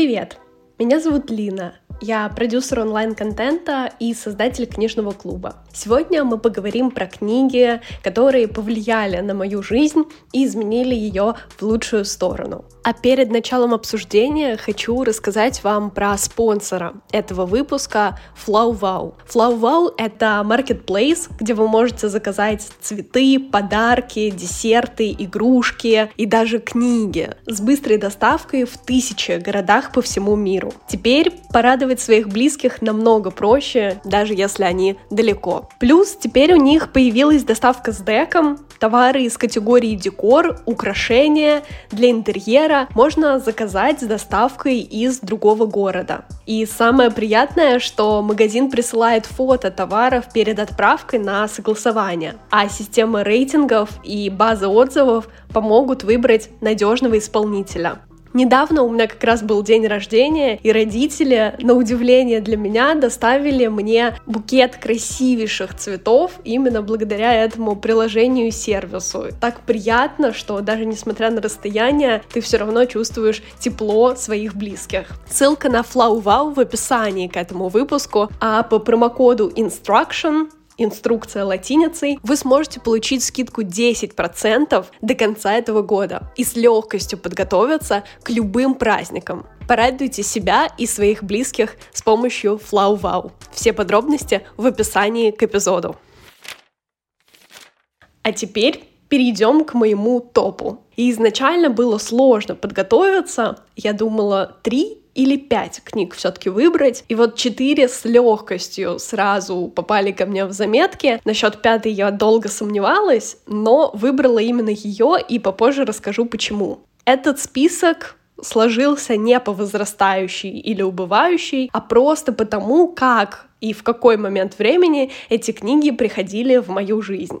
Привет! Меня зовут Лина. Я продюсер онлайн-контента и создатель книжного клуба. Сегодня мы поговорим про книги, которые повлияли на мою жизнь и изменили ее в лучшую сторону. А перед началом обсуждения хочу рассказать вам про спонсора этого выпуска FlowWow. FlowWow — это marketplace, где вы можете заказать цветы, подарки, десерты, игрушки и даже книги с быстрой доставкой в тысячи городах по всему миру. Теперь порадовать своих близких намного проще, даже если они далеко. Плюс теперь у них появилась доставка с деком, товары из категории декор, украшения для интерьера можно заказать с доставкой из другого города. И самое приятное, что магазин присылает фото товаров перед отправкой на согласование, а система рейтингов и база отзывов помогут выбрать надежного исполнителя. Недавно у меня как раз был день рождения, и родители, на удивление для меня, доставили мне букет красивейших цветов именно благодаря этому приложению и сервису. Так приятно, что даже несмотря на расстояние, ты все равно чувствуешь тепло своих близких. Ссылка на FlowWow в описании к этому выпуску, а по промокоду INSTRUCTION инструкция латиницей, вы сможете получить скидку 10% до конца этого года и с легкостью подготовиться к любым праздникам. Порадуйте себя и своих близких с помощью FlowWow. Все подробности в описании к эпизоду. А теперь перейдем к моему топу. И изначально было сложно подготовиться. Я думала, три или пять книг все-таки выбрать. И вот четыре с легкостью сразу попали ко мне в заметки. Насчет пятой я долго сомневалась, но выбрала именно ее и попозже расскажу почему. Этот список сложился не по возрастающей или убывающей, а просто потому, как и в какой момент времени эти книги приходили в мою жизнь.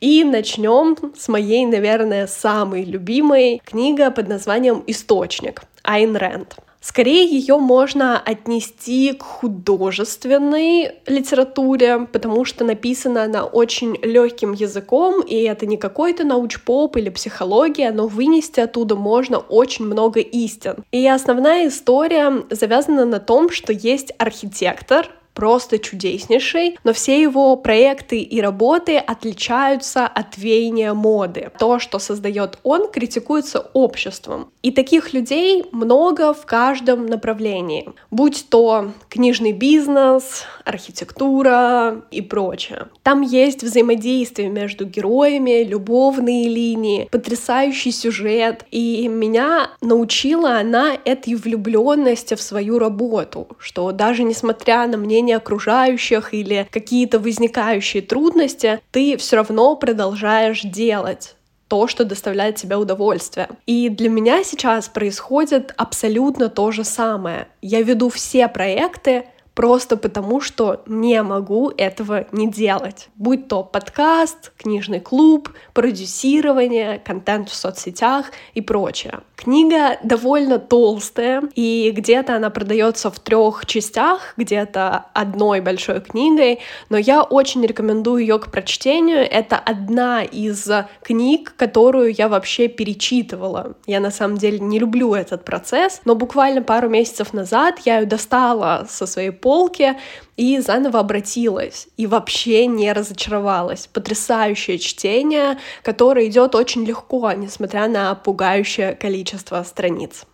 И начнем с моей, наверное, самой любимой книга под названием «Источник» Айн Рэнд. Скорее ее можно отнести к художественной литературе, потому что написана она очень легким языком, и это не какой-то научпоп или психология, но вынести оттуда можно очень много истин. И основная история завязана на том, что есть архитектор, просто чудеснейший, но все его проекты и работы отличаются от веяния моды. То, что создает он, критикуется обществом. И таких людей много в каждом направлении. Будь то книжный бизнес, архитектура и прочее. Там есть взаимодействие между героями, любовные линии, потрясающий сюжет. И меня научила она этой влюбленности в свою работу, что даже несмотря на мнение мнение окружающих или какие-то возникающие трудности, ты все равно продолжаешь делать то, что доставляет тебе удовольствие. И для меня сейчас происходит абсолютно то же самое. Я веду все проекты, просто потому, что не могу этого не делать. Будь то подкаст, книжный клуб, продюсирование, контент в соцсетях и прочее. Книга довольно толстая, и где-то она продается в трех частях, где-то одной большой книгой, но я очень рекомендую ее к прочтению. Это одна из книг, которую я вообще перечитывала. Я на самом деле не люблю этот процесс, но буквально пару месяцев назад я ее достала со своей полке и заново обратилась и вообще не разочаровалась. Потрясающее чтение, которое идет очень легко, несмотря на пугающее количество страниц.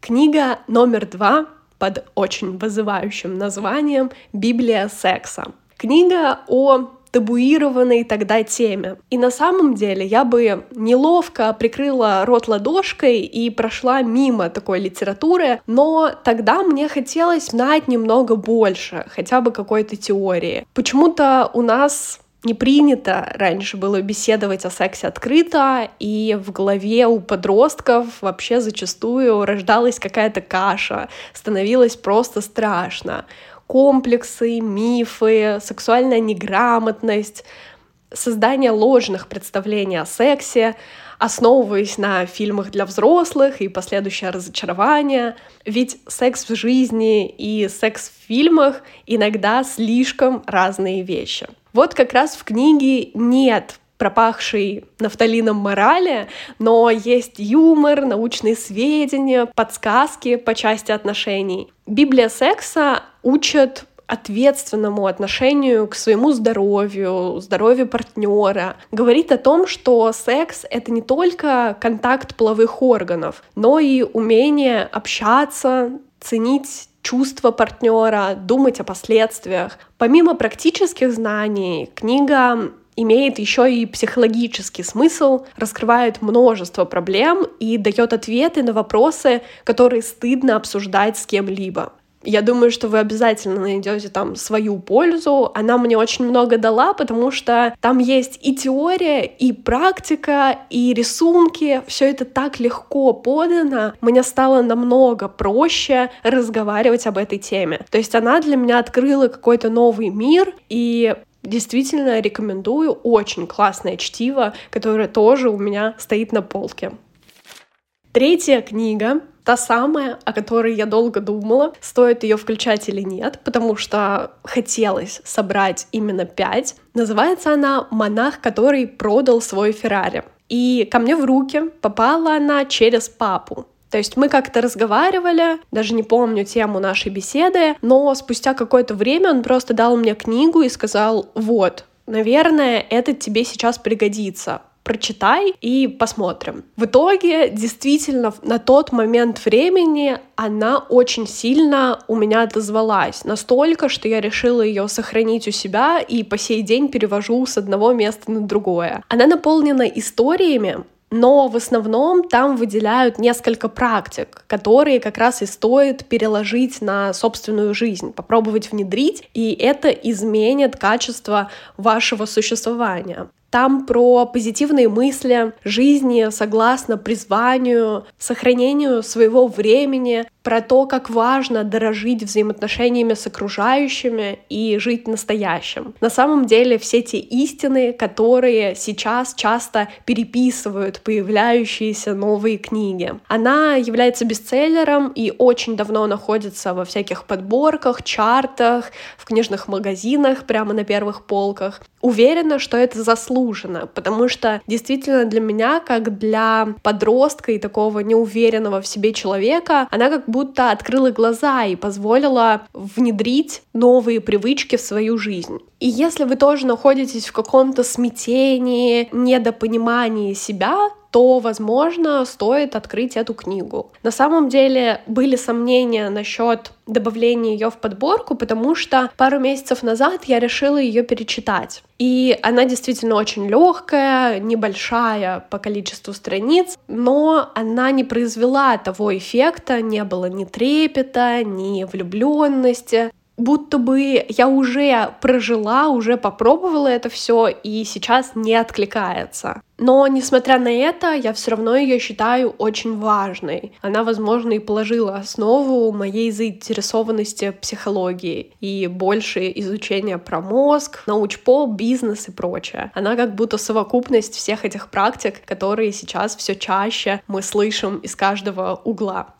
Книга номер два под очень вызывающим названием «Библия секса». Книга о табуированной тогда теме. И на самом деле я бы неловко прикрыла рот ладошкой и прошла мимо такой литературы, но тогда мне хотелось знать немного больше, хотя бы какой-то теории. Почему-то у нас не принято раньше было беседовать о сексе открыто, и в голове у подростков вообще зачастую рождалась какая-то каша, становилось просто страшно комплексы, мифы, сексуальная неграмотность, создание ложных представлений о сексе, основываясь на фильмах для взрослых и последующее разочарование. Ведь секс в жизни и секс в фильмах иногда слишком разные вещи. Вот как раз в книге нет пропахшей нафталином морали, но есть юмор, научные сведения, подсказки по части отношений. Библия секса учит ответственному отношению к своему здоровью, здоровью партнера. Говорит о том, что секс — это не только контакт половых органов, но и умение общаться, ценить чувства партнера, думать о последствиях. Помимо практических знаний, книга имеет еще и психологический смысл, раскрывает множество проблем и дает ответы на вопросы, которые стыдно обсуждать с кем-либо. Я думаю, что вы обязательно найдете там свою пользу. Она мне очень много дала, потому что там есть и теория, и практика, и рисунки. Все это так легко подано. Мне стало намного проще разговаривать об этой теме. То есть она для меня открыла какой-то новый мир, и действительно рекомендую. Очень классное чтиво, которое тоже у меня стоит на полке. Третья книга та самая, о которой я долго думала, стоит ее включать или нет, потому что хотелось собрать именно пять. Называется она «Монах, который продал свой Феррари». И ко мне в руки попала она через папу. То есть мы как-то разговаривали, даже не помню тему нашей беседы, но спустя какое-то время он просто дал мне книгу и сказал, вот, наверное, это тебе сейчас пригодится прочитай и посмотрим. В итоге, действительно, на тот момент времени она очень сильно у меня отозвалась. Настолько, что я решила ее сохранить у себя и по сей день перевожу с одного места на другое. Она наполнена историями, но в основном там выделяют несколько практик, которые как раз и стоит переложить на собственную жизнь, попробовать внедрить, и это изменит качество вашего существования. Там про позитивные мысли, жизни согласно призванию, сохранению своего времени, про то, как важно дорожить взаимоотношениями с окружающими и жить настоящим. На самом деле все те истины, которые сейчас часто переписывают появляющиеся новые книги. Она является бестселлером и очень давно находится во всяких подборках, чартах, в книжных магазинах, прямо на первых полках. Уверена, что это заслуженно, потому что действительно для меня, как для подростка и такого неуверенного в себе человека, она как будто открыла глаза и позволила внедрить новые привычки в свою жизнь. И если вы тоже находитесь в каком-то смятении, недопонимании себя, то, возможно, стоит открыть эту книгу. На самом деле были сомнения насчет добавления ее в подборку, потому что пару месяцев назад я решила ее перечитать. И она действительно очень легкая, небольшая по количеству страниц, но она не произвела того эффекта, не было ни трепета, ни влюбленности будто бы я уже прожила, уже попробовала это все и сейчас не откликается. Но, несмотря на это, я все равно ее считаю очень важной. Она, возможно, и положила основу моей заинтересованности психологии и больше изучения про мозг, научпоп, бизнес и прочее. Она как будто совокупность всех этих практик, которые сейчас все чаще мы слышим из каждого угла.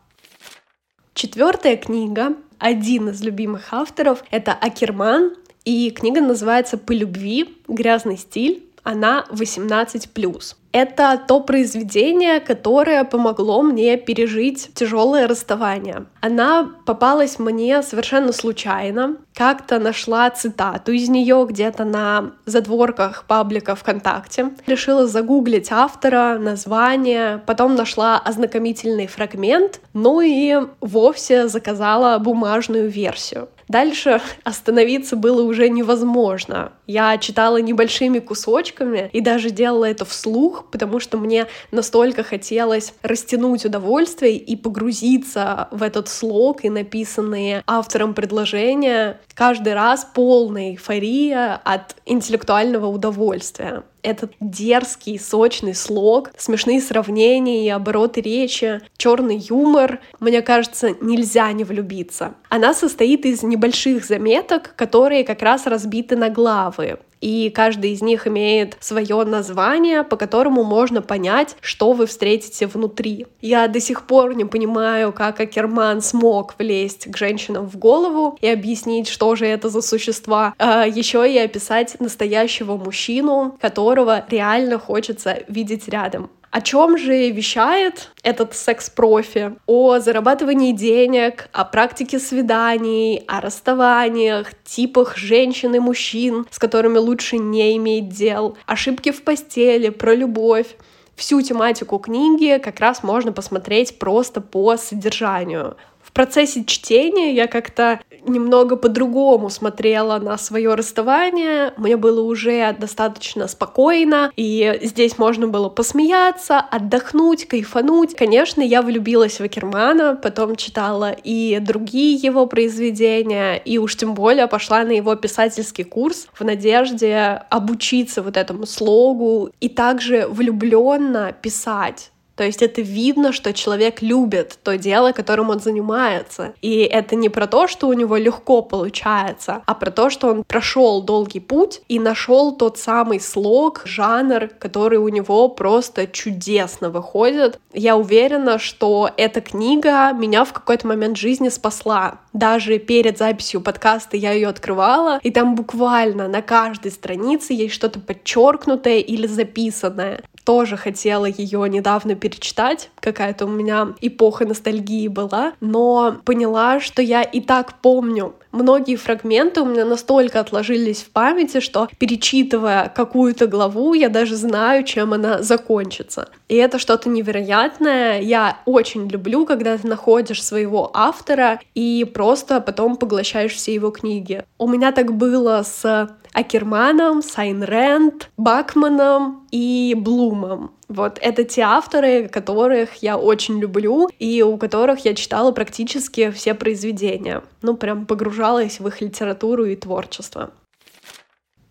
Четвертая книга один из любимых авторов — это Акерман, и книга называется «По любви. Грязный стиль». Она 18+. Это то произведение, которое помогло мне пережить тяжелое расставание. Она попалась мне совершенно случайно. Как-то нашла цитату из нее где-то на задворках паблика ВКонтакте. Решила загуглить автора, название, потом нашла ознакомительный фрагмент, ну и вовсе заказала бумажную версию. Дальше остановиться было уже невозможно. Я читала небольшими кусочками и даже делала это вслух, потому что мне настолько хотелось растянуть удовольствие и погрузиться в этот слог и написанные автором предложения. Каждый раз полная эйфория от интеллектуального удовольствия этот дерзкий, сочный слог, смешные сравнения и обороты речи, черный юмор, мне кажется, нельзя не влюбиться. Она состоит из небольших заметок, которые как раз разбиты на главы. И каждый из них имеет свое название, по которому можно понять, что вы встретите внутри. Я до сих пор не понимаю, как Акерман смог влезть к женщинам в голову и объяснить, что же это за существа. А еще и описать настоящего мужчину, которого реально хочется видеть рядом. О чем же вещает этот секс-профи? О зарабатывании денег, о практике свиданий, о расставаниях, типах женщин и мужчин, с которыми лучше не иметь дел, ошибки в постели, про любовь. Всю тематику книги как раз можно посмотреть просто по содержанию процессе чтения я как-то немного по-другому смотрела на свое расставание. Мне было уже достаточно спокойно, и здесь можно было посмеяться, отдохнуть, кайфануть. Конечно, я влюбилась в Акермана, потом читала и другие его произведения, и уж тем более пошла на его писательский курс в надежде обучиться вот этому слогу и также влюбленно писать. То есть это видно, что человек любит то дело, которым он занимается. И это не про то, что у него легко получается, а про то, что он прошел долгий путь и нашел тот самый слог, жанр, который у него просто чудесно выходит. Я уверена, что эта книга меня в какой-то момент жизни спасла. Даже перед записью подкаста я ее открывала, и там буквально на каждой странице есть что-то подчеркнутое или записанное тоже хотела ее недавно перечитать, какая-то у меня эпоха ностальгии была, но поняла, что я и так помню многие фрагменты у меня настолько отложились в памяти, что перечитывая какую-то главу, я даже знаю, чем она закончится. И это что-то невероятное. Я очень люблю, когда ты находишь своего автора и просто потом поглощаешь все его книги. У меня так было с Акерманом, Сайн Рэнд, Бакманом и Блумом. Вот это те авторы, которых я очень люблю и у которых я читала практически все произведения. Ну, прям погружалась в их литературу и творчество.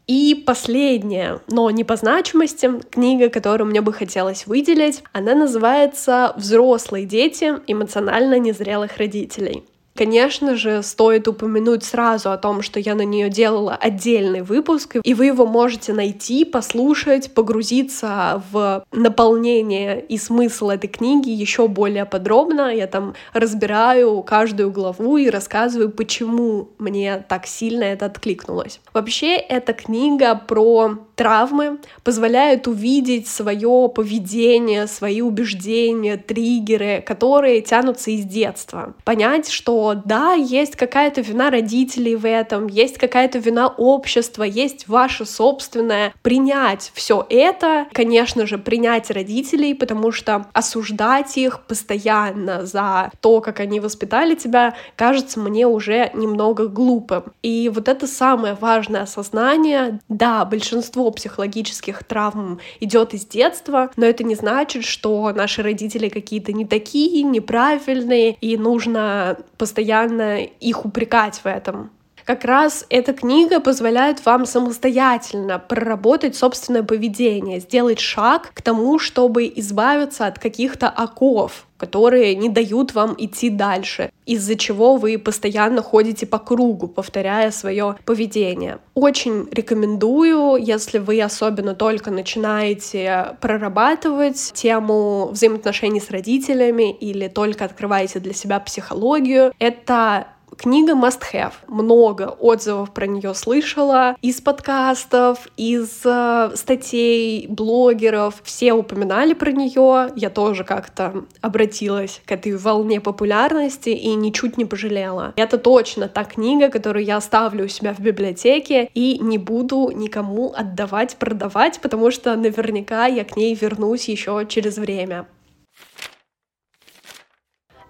И последняя, но не по значимости, книга, которую мне бы хотелось выделить, она называется «Взрослые дети эмоционально незрелых родителей». Конечно же, стоит упомянуть сразу о том, что я на нее делала отдельный выпуск, и вы его можете найти, послушать, погрузиться в наполнение и смысл этой книги еще более подробно. Я там разбираю каждую главу и рассказываю, почему мне так сильно это откликнулось. Вообще, эта книга про травмы, позволяет увидеть свое поведение, свои убеждения, триггеры, которые тянутся из детства. Понять, что да, есть какая-то вина родителей в этом, есть какая-то вина общества, есть ваше собственное. Принять все это, конечно же, принять родителей, потому что осуждать их постоянно за то, как они воспитали тебя, кажется мне уже немного глупым. И вот это самое важное осознание. Да, большинство психологических травм идет из детства, но это не значит, что наши родители какие-то не такие, неправильные, и нужно постоянно их упрекать в этом. Как раз эта книга позволяет вам самостоятельно проработать собственное поведение, сделать шаг к тому, чтобы избавиться от каких-то оков, которые не дают вам идти дальше, из-за чего вы постоянно ходите по кругу, повторяя свое поведение. Очень рекомендую, если вы особенно только начинаете прорабатывать тему взаимоотношений с родителями или только открываете для себя психологию, это Книга must have. Много отзывов про нее слышала из подкастов, из э, статей, блогеров. Все упоминали про нее. Я тоже как-то обратилась к этой волне популярности и ничуть не пожалела. Это точно та книга, которую я оставлю у себя в библиотеке и не буду никому отдавать, продавать, потому что наверняка я к ней вернусь еще через время.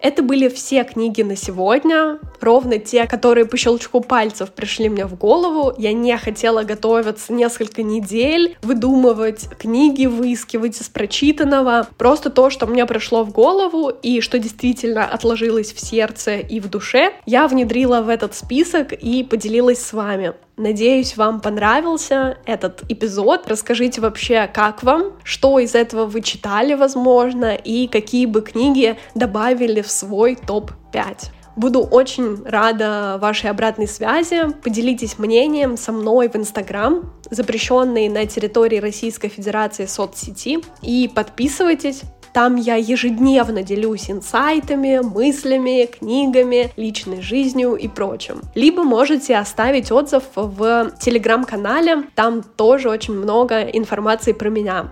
Это были все книги на сегодня, ровно те, которые по щелчку пальцев пришли мне в голову. Я не хотела готовиться несколько недель, выдумывать книги, выискивать из прочитанного. Просто то, что мне пришло в голову и что действительно отложилось в сердце и в душе, я внедрила в этот список и поделилась с вами. Надеюсь, вам понравился этот эпизод. Расскажите вообще, как вам, что из этого вы читали, возможно, и какие бы книги добавили в свой топ-5. Буду очень рада вашей обратной связи. Поделитесь мнением со мной в Инстаграм, запрещенный на территории Российской Федерации соцсети. И подписывайтесь, там я ежедневно делюсь инсайтами, мыслями, книгами, личной жизнью и прочим. Либо можете оставить отзыв в телеграм-канале, там тоже очень много информации про меня.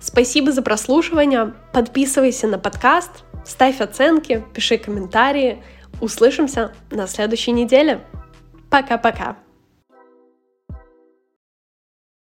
Спасибо за прослушивание, подписывайся на подкаст, ставь оценки, пиши комментарии. Услышимся на следующей неделе. Пока-пока.